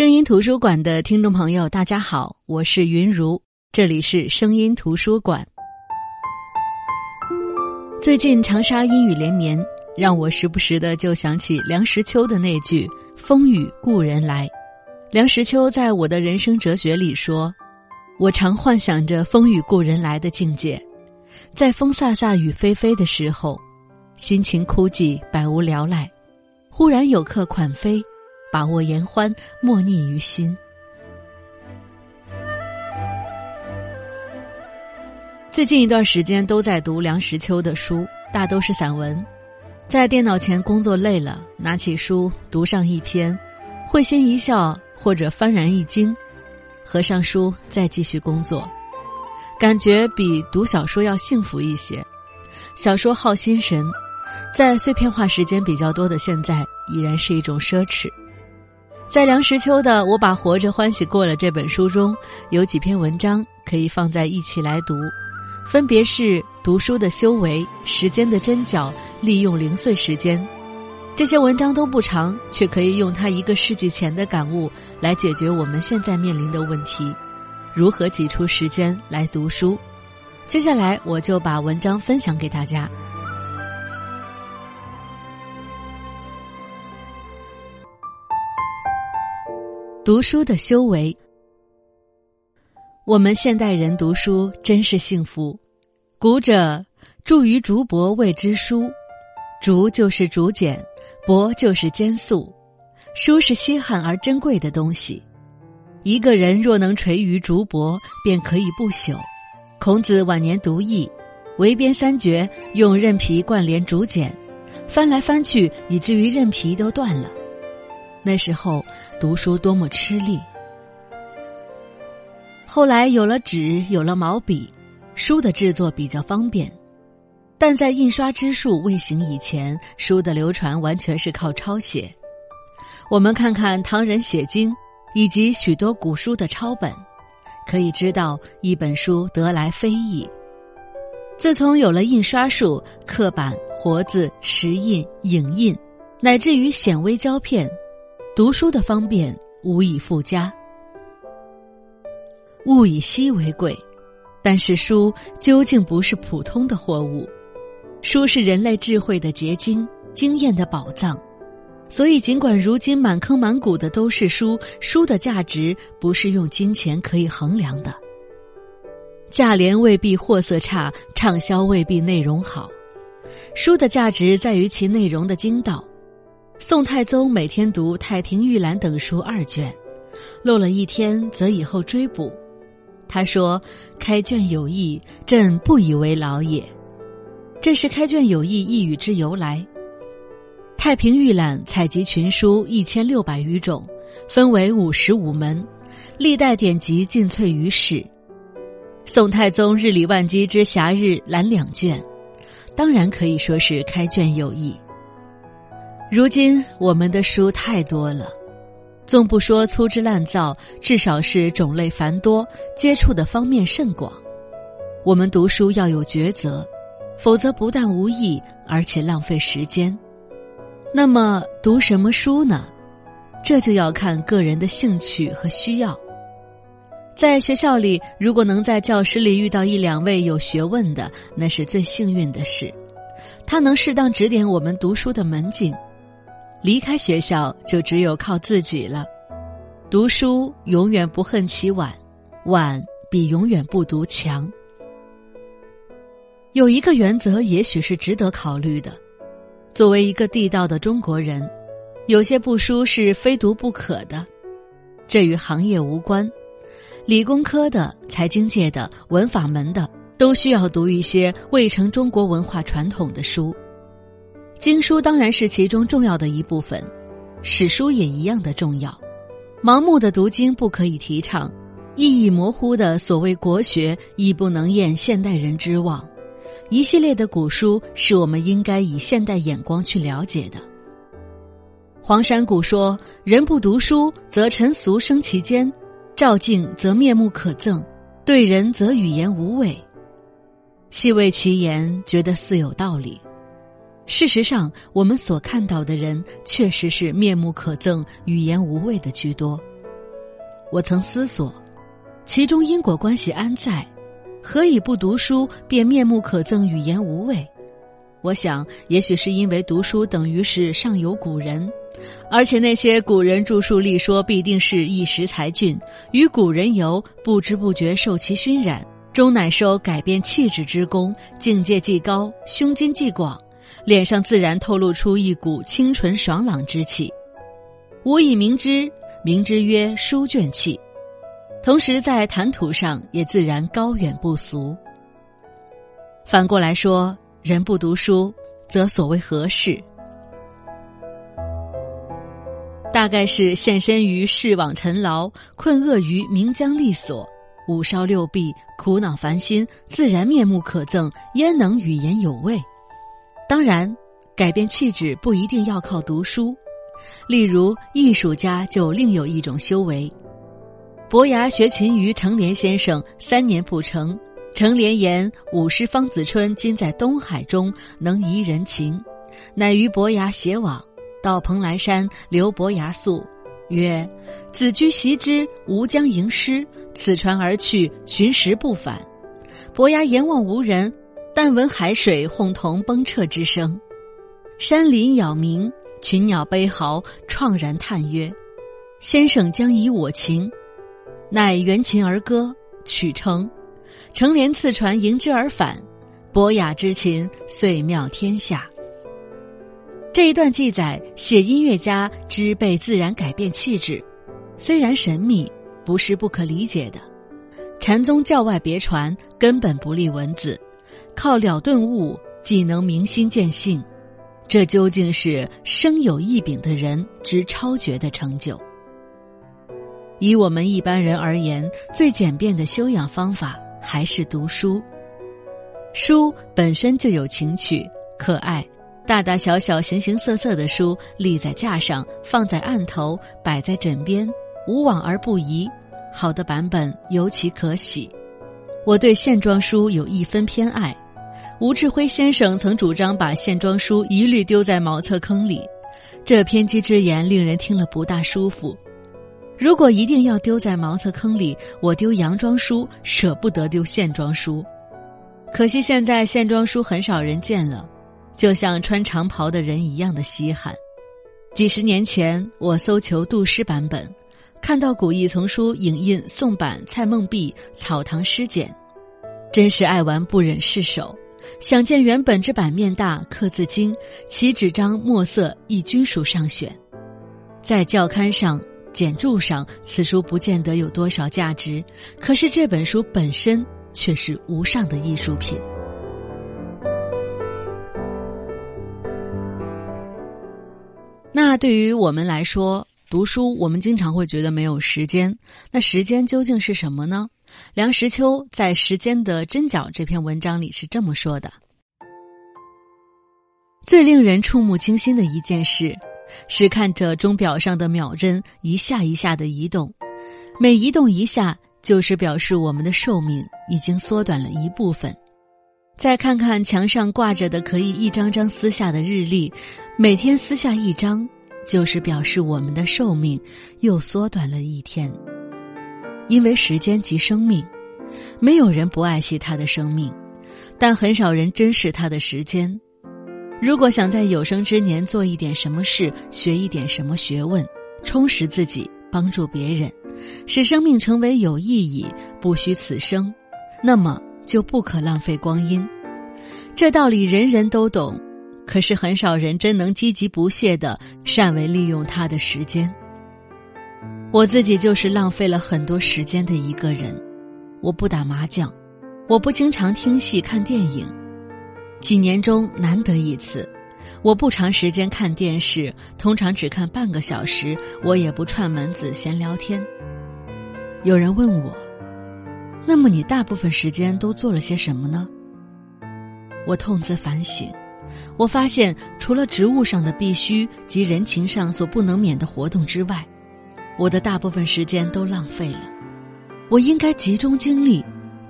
声音图书馆的听众朋友，大家好，我是云如，这里是声音图书馆。最近长沙阴雨连绵，让我时不时的就想起梁实秋的那句“风雨故人来”。梁实秋在我的人生哲学里说：“我常幻想着风雨故人来的境界，在风飒飒雨霏霏的时候，心情枯寂，百无聊赖，忽然有客款飞。”把握言欢，莫逆于心。最近一段时间都在读梁实秋的书，大都是散文。在电脑前工作累了，拿起书读上一篇，会心一笑或者幡然一惊，合上书再继续工作，感觉比读小说要幸福一些。小说耗心神，在碎片化时间比较多的现在，已然是一种奢侈。在梁实秋的《我把活着欢喜过了》这本书中，有几篇文章可以放在一起来读，分别是读书的修为、时间的针脚、利用零碎时间。这些文章都不长，却可以用他一个世纪前的感悟来解决我们现在面临的问题：如何挤出时间来读书？接下来，我就把文章分享给大家。读书的修为，我们现代人读书真是幸福。古者著于竹帛谓之书，竹就是竹简，帛就是笺素，书是稀罕而珍贵的东西。一个人若能垂于竹帛，便可以不朽。孔子晚年读易，围边三绝，用韧皮贯连竹简，翻来翻去，以至于韧皮都断了。那时候读书多么吃力。后来有了纸，有了毛笔，书的制作比较方便。但在印刷之术未行以前，书的流传完全是靠抄写。我们看看唐人写经，以及许多古书的抄本，可以知道一本书得来非易。自从有了印刷术，刻板、活字、石印、影印，乃至于显微胶片。读书的方便无以复加，物以稀为贵，但是书究竟不是普通的货物，书是人类智慧的结晶，经验的宝藏。所以，尽管如今满坑满谷的都是书，书的价值不是用金钱可以衡量的。价廉未必货色差，畅销未必内容好，书的价值在于其内容的精道。宋太宗每天读《太平御览》等书二卷，漏了一天则以后追补。他说：“开卷有益，朕不以为劳也。”这是“开卷有益”一语之由来。《太平御览》采集群书一千六百余种，分为五十五门，历代典籍尽萃于史。宋太宗日理万机之暇日览两卷，当然可以说是开卷有益。如今我们的书太多了，纵不说粗制滥造，至少是种类繁多，接触的方面甚广。我们读书要有抉择，否则不但无益，而且浪费时间。那么读什么书呢？这就要看个人的兴趣和需要。在学校里，如果能在教室里遇到一两位有学问的，那是最幸运的事。他能适当指点我们读书的门径。离开学校就只有靠自己了。读书永远不恨起晚，晚比永远不读强。有一个原则，也许是值得考虑的。作为一个地道的中国人，有些部书是非读不可的。这与行业无关，理工科的、财经界的、文法门的，都需要读一些未成中国文化传统的书。经书当然是其中重要的一部分，史书也一样的重要。盲目的读经不可以提倡，意义模糊的所谓国学亦不能验现代人之望。一系列的古书是我们应该以现代眼光去了解的。黄山谷说：“人不读书，则尘俗生其间；照镜则面目可憎，对人则语言无味。”细味其言，觉得似有道理。事实上，我们所看到的人确实是面目可憎、语言无味的居多。我曾思索，其中因果关系安在？何以不读书便面目可憎、语言无味？我想，也许是因为读书等于是上有古人，而且那些古人著述立说必定是一时才俊，与古人游，不知不觉受其熏染，终乃收改变气质之功，境界既高，胸襟既广，脸上自然透露出一股清纯爽朗之气。吾以明之，明之曰书卷气，同时在谈吐上也自然高远不俗。反过来说。人不读书，则所谓何事？大概是现身于世网尘劳，困厄于名缰利锁，五烧六臂，苦恼烦心，自然面目可憎，焉能语言有味？当然，改变气质不一定要靠读书。例如，艺术家就另有一种修为。伯牙学琴于程莲先生，三年不成。程莲言：“武师方子春今在东海中，能怡人情，乃于伯牙偕往，到蓬莱山，留伯牙宿，曰：‘子居习之，吾将吟诗。’此船而去，寻时不返。伯牙言望无人，但闻海水哄同崩彻之声，山林杳鸣，群鸟悲嚎，怆然叹曰：‘先生将以我情。’乃援琴而歌，曲成。”成连次船迎之而返，博雅之琴遂妙天下。这一段记载写音乐家之被自然改变气质，虽然神秘，不是不可理解的。禅宗教外别传，根本不立文字，靠了顿悟，既能明心见性，这究竟是生有异禀的人之超绝的成就。以我们一般人而言，最简便的修养方法。还是读书，书本身就有情趣、可爱，大大小小、形形色色的书立在架上，放在案头，摆在枕边，无往而不宜。好的版本尤其可喜。我对线装书有一分偏爱。吴志辉先生曾主张把线装书一律丢在茅厕坑里，这偏激之言令人听了不大舒服。如果一定要丢在茅厕坑里，我丢洋装书，舍不得丢线装书。可惜现在线装书很少人见了，就像穿长袍的人一样的稀罕。几十年前，我搜求杜诗版本，看到古意丛书影印宋版蔡梦碧《草堂诗简》，真是爱玩不忍释手。想见原本之版面大，刻字精，其纸张墨色亦均属上选，在教刊上。简注上，此书不见得有多少价值，可是这本书本身却是无上的艺术品。那对于我们来说，读书我们经常会觉得没有时间。那时间究竟是什么呢？梁实秋在《时间的针脚》这篇文章里是这么说的：最令人触目惊心的一件事。是看着钟表上的秒针一下一下的移动，每移动一下，就是表示我们的寿命已经缩短了一部分。再看看墙上挂着的可以一张张撕下的日历，每天撕下一张，就是表示我们的寿命又缩短了一天。因为时间即生命，没有人不爱惜他的生命，但很少人珍视他的时间。如果想在有生之年做一点什么事，学一点什么学问，充实自己，帮助别人，使生命成为有意义，不虚此生，那么就不可浪费光阴。这道理人人都懂，可是很少人真能积极不懈的善为利用他的时间。我自己就是浪费了很多时间的一个人。我不打麻将，我不经常听戏看电影。几年中难得一次，我不长时间看电视，通常只看半个小时。我也不串门子闲聊天。有人问我：“那么你大部分时间都做了些什么呢？”我痛自反省，我发现除了职务上的必须及人情上所不能免的活动之外，我的大部分时间都浪费了。我应该集中精力。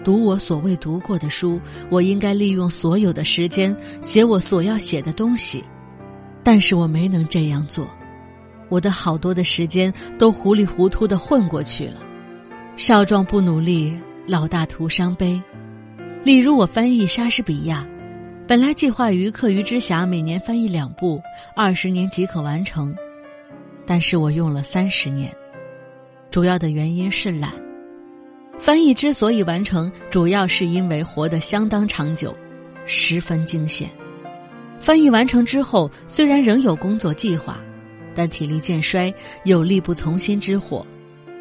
读我所未读过的书，我应该利用所有的时间写我所要写的东西，但是我没能这样做，我的好多的时间都糊里糊涂的混过去了。少壮不努力，老大徒伤悲。例如我翻译莎士比亚，本来计划于课余之暇每年翻译两部，二十年即可完成，但是我用了三十年。主要的原因是懒。翻译之所以完成，主要是因为活得相当长久，十分惊险。翻译完成之后，虽然仍有工作计划，但体力渐衰，有力不从心之祸。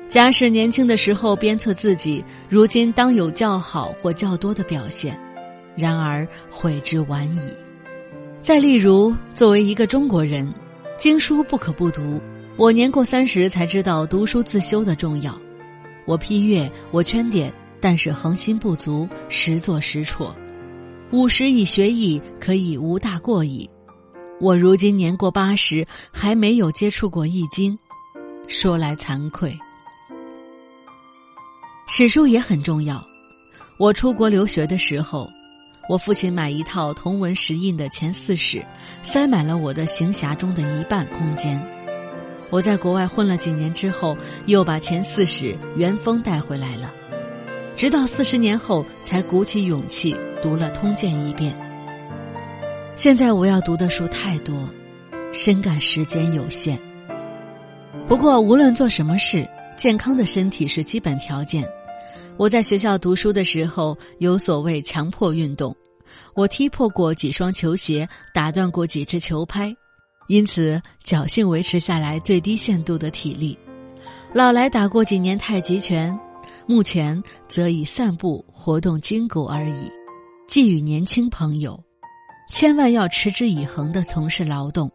假使年轻的时候鞭策自己，如今当有较好或较多的表现，然而悔之晚矣。再例如，作为一个中国人，经书不可不读。我年过三十才知道读书自修的重要，我批阅，我圈点，但是恒心不足，时作时辍。五十以学艺，可以无大过矣。我如今年过八十，还没有接触过易经，说来惭愧。史书也很重要。我出国留学的时候，我父亲买一套同文石印的前四史，塞满了我的行匣中的一半空间。我在国外混了几年之后，又把前四史原封带回来了，直到四十年后才鼓起勇气读了《通鉴》一遍。现在我要读的书太多，深感时间有限。不过无论做什么事，健康的身体是基本条件。我在学校读书的时候，有所谓强迫运动，我踢破过几双球鞋，打断过几只球拍。因此，侥幸维持下来最低限度的体力。老来打过几年太极拳，目前则以散步活动筋骨而已。寄予年轻朋友，千万要持之以恒的从事劳动，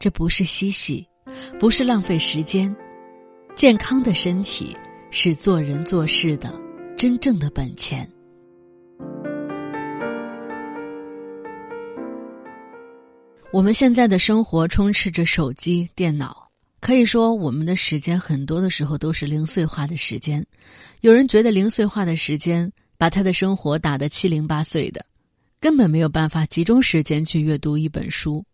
这不是嬉戏，不是浪费时间。健康的身体是做人做事的真正的本钱。我们现在的生活充斥着手机、电脑，可以说我们的时间很多的时候都是零碎化的时间。有人觉得零碎化的时间把他的生活打得七零八碎的，根本没有办法集中时间去阅读一本书。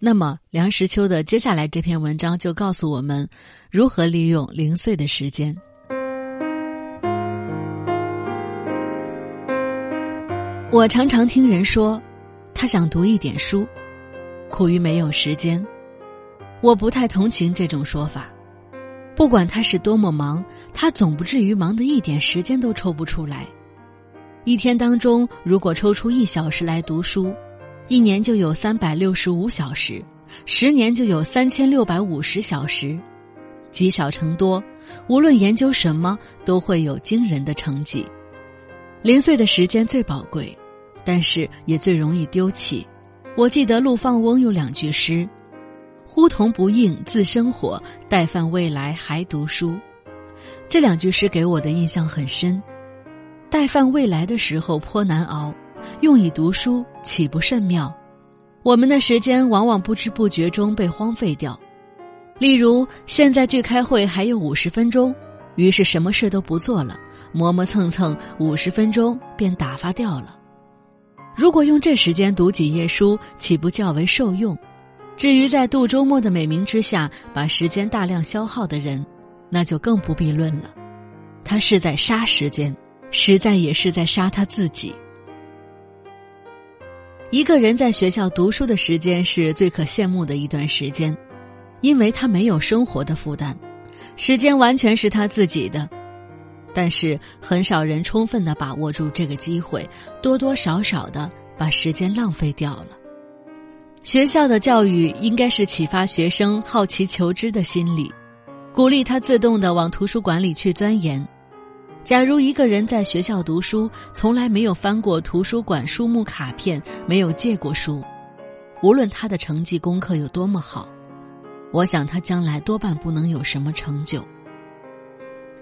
那么梁实秋的接下来这篇文章就告诉我们如何利用零碎的时间。我常常听人说，他想读一点书。苦于没有时间，我不太同情这种说法。不管他是多么忙，他总不至于忙得一点时间都抽不出来。一天当中，如果抽出一小时来读书，一年就有三百六十五小时，十年就有三千六百五十小时。积少成多，无论研究什么，都会有惊人的成绩。零碎的时间最宝贵，但是也最容易丢弃。我记得陆放翁有两句诗：“呼童不应自生火，待饭未来还读书。”这两句诗给我的印象很深。待饭未来的时候颇难熬，用以读书岂不甚妙？我们的时间往往不知不觉中被荒废掉。例如，现在距开会还有五十分钟，于是什么事都不做了，磨磨蹭蹭，五十分钟便打发掉了。如果用这时间读几页书，岂不较为受用？至于在度周末的美名之下把时间大量消耗的人，那就更不必论了。他是在杀时间，实在也是在杀他自己。一个人在学校读书的时间是最可羡慕的一段时间，因为他没有生活的负担，时间完全是他自己的。但是很少人充分的把握住这个机会，多多少少的把时间浪费掉了。学校的教育应该是启发学生好奇求知的心理，鼓励他自动的往图书馆里去钻研。假如一个人在学校读书，从来没有翻过图书馆书目卡片，没有借过书，无论他的成绩功课有多么好，我想他将来多半不能有什么成就。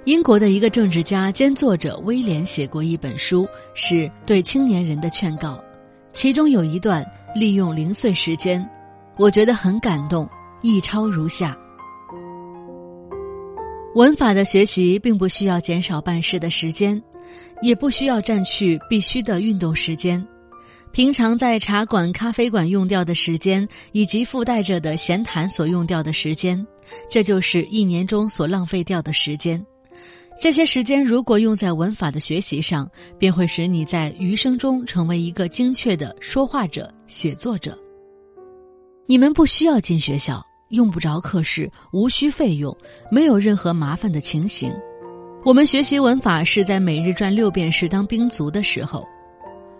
英国的一个政治家兼作者威廉写过一本书，是对青年人的劝告，其中有一段利用零碎时间，我觉得很感动。一抄如下：文法的学习并不需要减少办事的时间，也不需要占去必须的运动时间，平常在茶馆、咖啡馆用掉的时间，以及附带着的闲谈所用掉的时间，这就是一年中所浪费掉的时间。这些时间如果用在文法的学习上，便会使你在余生中成为一个精确的说话者、写作者。你们不需要进学校，用不着课室，无需费用，没有任何麻烦的情形。我们学习文法是在每日转六便士当兵卒的时候，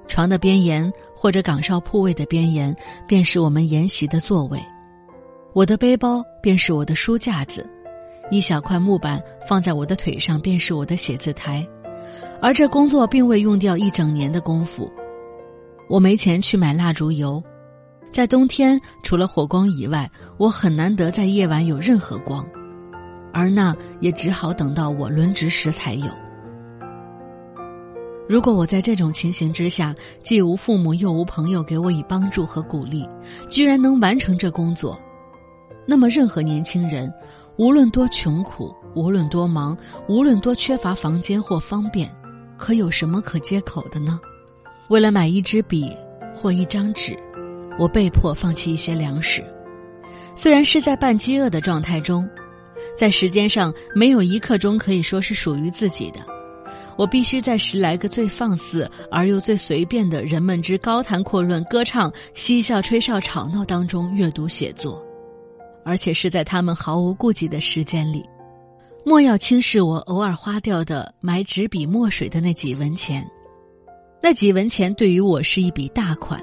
床的边沿或者岗哨铺位的边沿，便是我们研习的座位。我的背包便是我的书架子，一小块木板放在我的腿上，便是我的写字台。而这工作并未用掉一整年的功夫。我没钱去买蜡烛油。在冬天，除了火光以外，我很难得在夜晚有任何光，而那也只好等到我轮值时才有。如果我在这种情形之下，既无父母又无朋友给我以帮助和鼓励，居然能完成这工作，那么任何年轻人，无论多穷苦，无论多忙，无论多缺乏房间或方便，可有什么可接口的呢？为了买一支笔或一张纸。我被迫放弃一些粮食，虽然是在半饥饿的状态中，在时间上没有一刻钟可以说是属于自己的。我必须在十来个最放肆而又最随便的人们之高谈阔论、歌唱、嬉笑、吹哨、吵闹当中阅读写作，而且是在他们毫无顾忌的时间里。莫要轻视我偶尔花掉的买纸笔墨水的那几文钱，那几文钱对于我是一笔大款。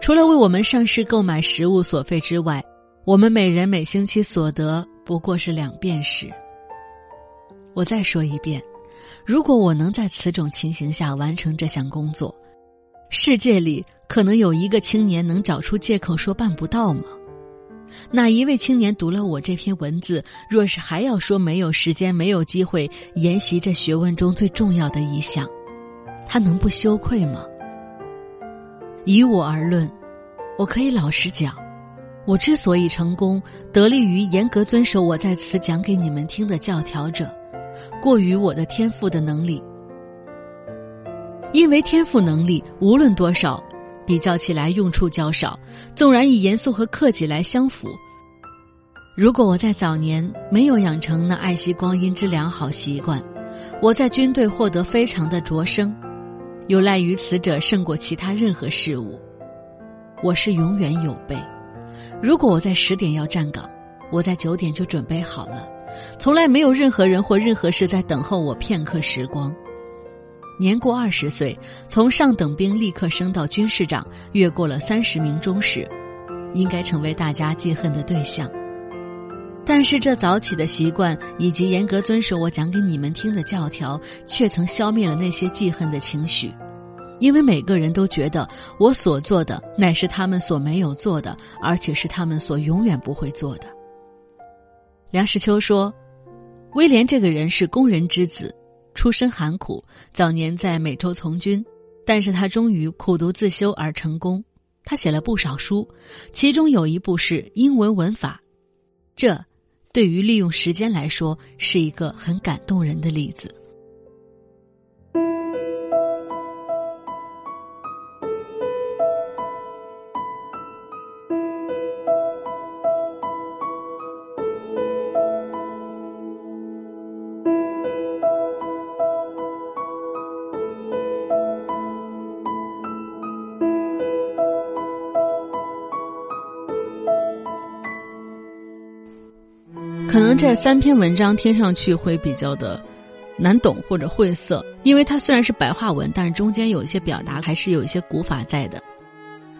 除了为我们上市购买食物所费之外，我们每人每星期所得不过是两便士。我再说一遍，如果我能在此种情形下完成这项工作，世界里可能有一个青年能找出借口说办不到吗？哪一位青年读了我这篇文字，若是还要说没有时间、没有机会研习这学问中最重要的一项，他能不羞愧吗？以我而论，我可以老实讲，我之所以成功，得力于严格遵守我在此讲给你们听的教条者，过于我的天赋的能力。因为天赋能力无论多少，比较起来用处较少，纵然以严肃和克己来相符。如果我在早年没有养成那爱惜光阴之良好习惯，我在军队获得非常的卓升。有赖于此者胜过其他任何事物。我是永远有备。如果我在十点要站岗，我在九点就准备好了。从来没有任何人或任何事在等候我片刻时光。年过二十岁，从上等兵立刻升到军士长，越过了三十名中士，应该成为大家记恨的对象。但是这早起的习惯以及严格遵守我讲给你们听的教条，却曾消灭了那些记恨的情绪，因为每个人都觉得我所做的乃是他们所没有做的，而且是他们所永远不会做的。梁实秋说：“威廉这个人是工人之子，出身寒苦，早年在美洲从军，但是他终于苦读自修而成功。他写了不少书，其中有一部是英文文法，这。”对于利用时间来说，是一个很感动人的例子。可能这三篇文章听上去会比较的难懂或者晦涩，因为它虽然是白话文，但是中间有一些表达还是有一些古法在的。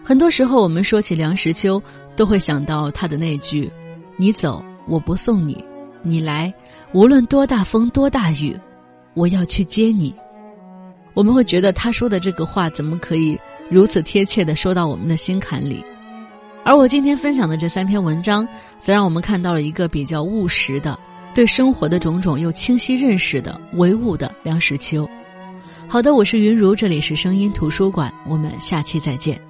很多时候我们说起梁实秋，都会想到他的那句：“你走，我不送你；你来，无论多大风多大雨，我要去接你。”我们会觉得他说的这个话怎么可以如此贴切的说到我们的心坎里？而我今天分享的这三篇文章，则让我们看到了一个比较务实的、对生活的种种又清晰认识的唯物的梁实秋。好的，我是云如，这里是声音图书馆，我们下期再见。